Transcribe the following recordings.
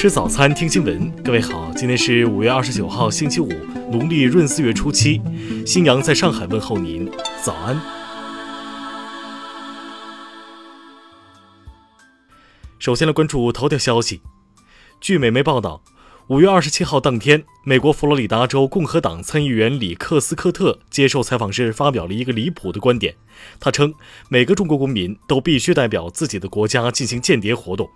吃早餐，听新闻。各位好，今天是五月二十九号，星期五，农历闰四月初七。新阳在上海问候您，早安。首先来关注头条消息。据美媒报道。五月二十七号当天，美国佛罗里达州共和党参议员里克斯科特接受采访时发表了一个离谱的观点。他称，每个中国公民都必须代表自己的国家进行间谍活动。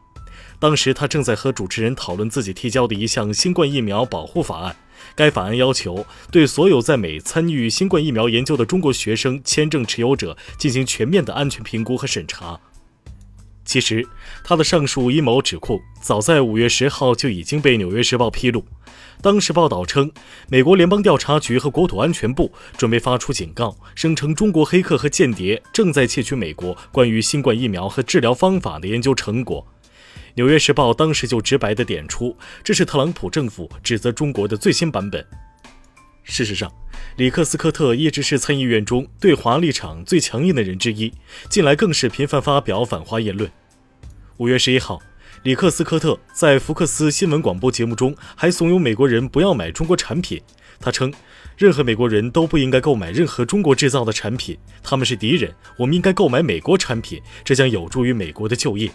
当时他正在和主持人讨论自己提交的一项新冠疫苗保护法案。该法案要求对所有在美参与新冠疫苗研究的中国学生签证持有者进行全面的安全评估和审查。其实，他的上述阴谋指控早在五月十号就已经被《纽约时报》披露。当时报道称，美国联邦调查局和国土安全部准备发出警告，声称中国黑客和间谍正在窃取美国关于新冠疫苗和治疗方法的研究成果。《纽约时报》当时就直白地点出，这是特朗普政府指责中国的最新版本。事实上，里克斯科特一直是参议院中对华立场最强硬的人之一，近来更是频繁发表反华言论。五月十一号，里克斯科特在福克斯新闻广播节目中还怂恿美国人不要买中国产品。他称，任何美国人都不应该购买任何中国制造的产品，他们是敌人。我们应该购买美国产品，这将有助于美国的就业。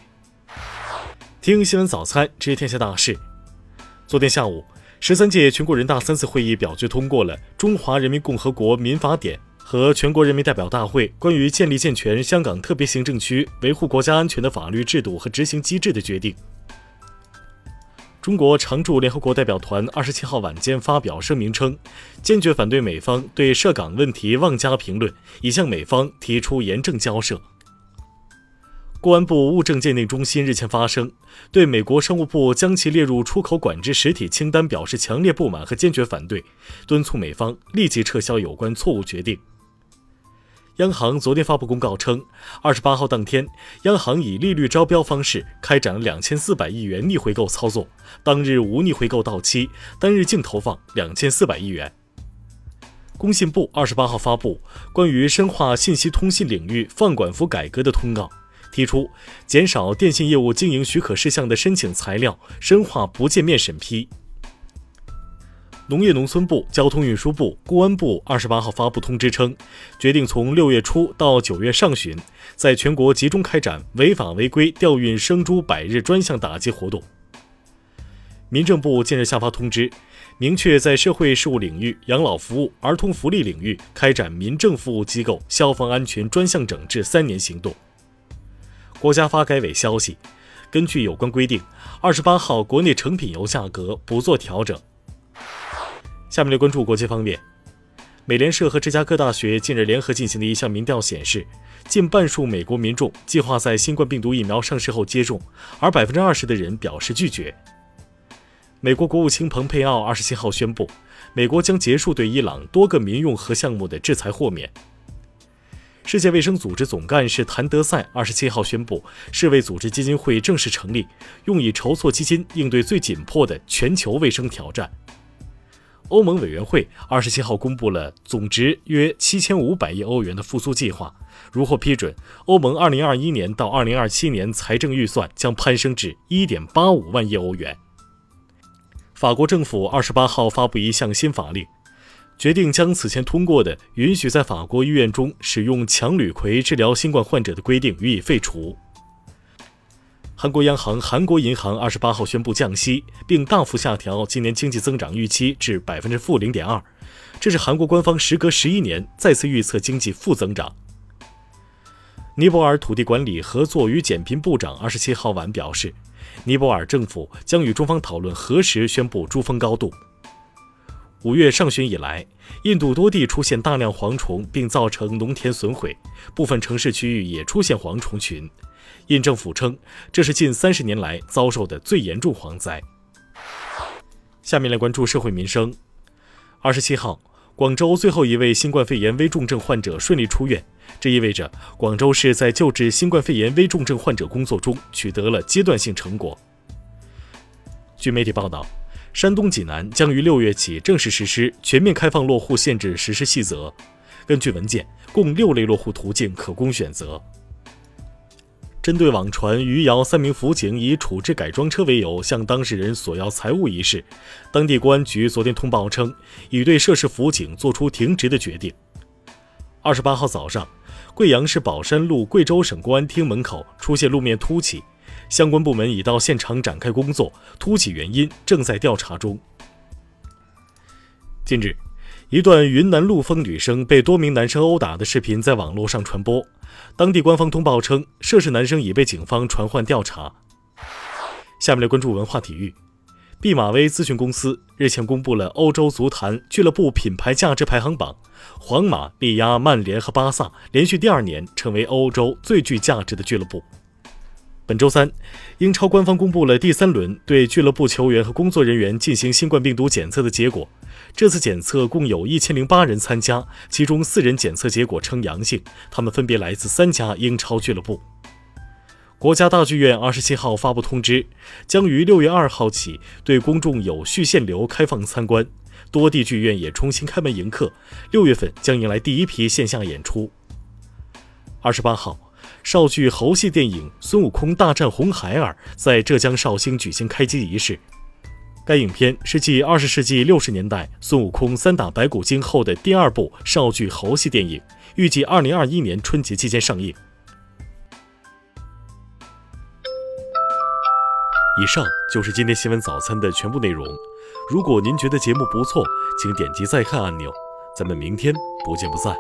听新闻早餐，知天下大事。昨天下午。十三届全国人大三次会议表决通过了《中华人民共和国民法典》和全国人民代表大会关于建立健全香港特别行政区维护国家安全的法律制度和执行机制的决定。中国常驻联合国代表团二十七号晚间发表声明称，坚决反对美方对涉港问题妄加评论，已向美方提出严正交涉。公安部物证鉴定中心日前发声，对美国商务部将其列入出口管制实体清单表示强烈不满和坚决反对，敦促美方立即撤销有关错误决定。央行昨天发布公告称，二十八号当天，央行以利率招标方式开展两千四百亿元逆回购操作，当日无逆回购到期，单日净投放两千四百亿元。工信部二十八号发布关于深化信息通信领域放管服改革的通告。提出减少电信业务经营许可事项的申请材料，深化不见面审批。农业农村部、交通运输部、公安部二十八号发布通知称，决定从六月初到九月上旬，在全国集中开展违法违规调运生猪百日专项打击活动。民政部近日下发通知，明确在社会事务领域、养老服务、儿童福利领域开展民政服务机构消防安全专项整治三年行动。国家发改委消息，根据有关规定，二十八号国内成品油价格不做调整。下面来关注国际方面，美联社和芝加哥大学近日联合进行的一项民调显示，近半数美国民众计划在新冠病毒疫苗上市后接种，而百分之二十的人表示拒绝。美国国务卿蓬佩奥二十七号宣布，美国将结束对伊朗多个民用核项目的制裁豁免。世界卫生组织总干事谭德赛二十七号宣布，世卫组织基金会正式成立，用以筹措基金，应对最紧迫的全球卫生挑战。欧盟委员会二十七号公布了总值约七千五百亿欧元的复苏计划，如获批准，欧盟二零二一年到二零二七年财政预算将攀升至一点八五万亿欧元。法国政府二十八号发布一项新法令。决定将此前通过的允许在法国医院中使用强氯喹治疗新冠患者的规定予以废除。韩国央行韩国银行二十八号宣布降息，并大幅下调今年经济增长预期至百分之负零点二，这是韩国官方时隔十一年再次预测经济负增长。尼泊尔土地管理合作与减贫部长二十七号晚表示，尼泊尔政府将与中方讨论何时宣布珠峰高度。五月上旬以来，印度多地出现大量蝗虫，并造成农田损毁，部分城市区域也出现蝗虫群。印政府称，这是近三十年来遭受的最严重蝗灾。下面来关注社会民生。二十七号，广州最后一位新冠肺炎危重症患者顺利出院，这意味着广州市在救治新冠肺炎危重症患者工作中取得了阶段性成果。据媒体报道。山东济南将于六月起正式实施全面开放落户限制实施细则。根据文件，共六类落户途径可供选择。针对网传余姚三名辅警以处置改装车为由向当事人索要财物一事，当地公安局昨天通报称，已对涉事辅警作出停职的决定。二十八号早上，贵阳市宝山路贵州省公安厅门口出现路面凸起，相关部门已到现场展开工作，凸起原因正在调查中。近日。一段云南陆丰女生被多名男生殴打的视频在网络上传播，当地官方通报称，涉事男生已被警方传唤调查。下面来关注文化体育，毕马威咨询公司日前公布了欧洲足坛俱乐部品牌价值排行榜，皇马力压曼联和巴萨，连续第二年成为欧洲最具价值的俱乐部。本周三，英超官方公布了第三轮对俱乐部球员和工作人员进行新冠病毒检测的结果。这次检测共有一千零八人参加，其中四人检测结果呈阳性，他们分别来自三家英超俱乐部。国家大剧院二十七号发布通知，将于六月二号起对公众有序限流开放参观，多地剧院也重新开门迎客，六月份将迎来第一批线下演出。二十八号。绍剧猴戏电影《孙悟空大战红孩儿》在浙江绍兴举行开机仪式。该影片是继二十世纪六十年代孙悟空三打白骨精后的第二部绍剧猴戏电影，预计二零二一年春节期间上映。以上就是今天新闻早餐的全部内容。如果您觉得节目不错，请点击再看按钮。咱们明天不见不散。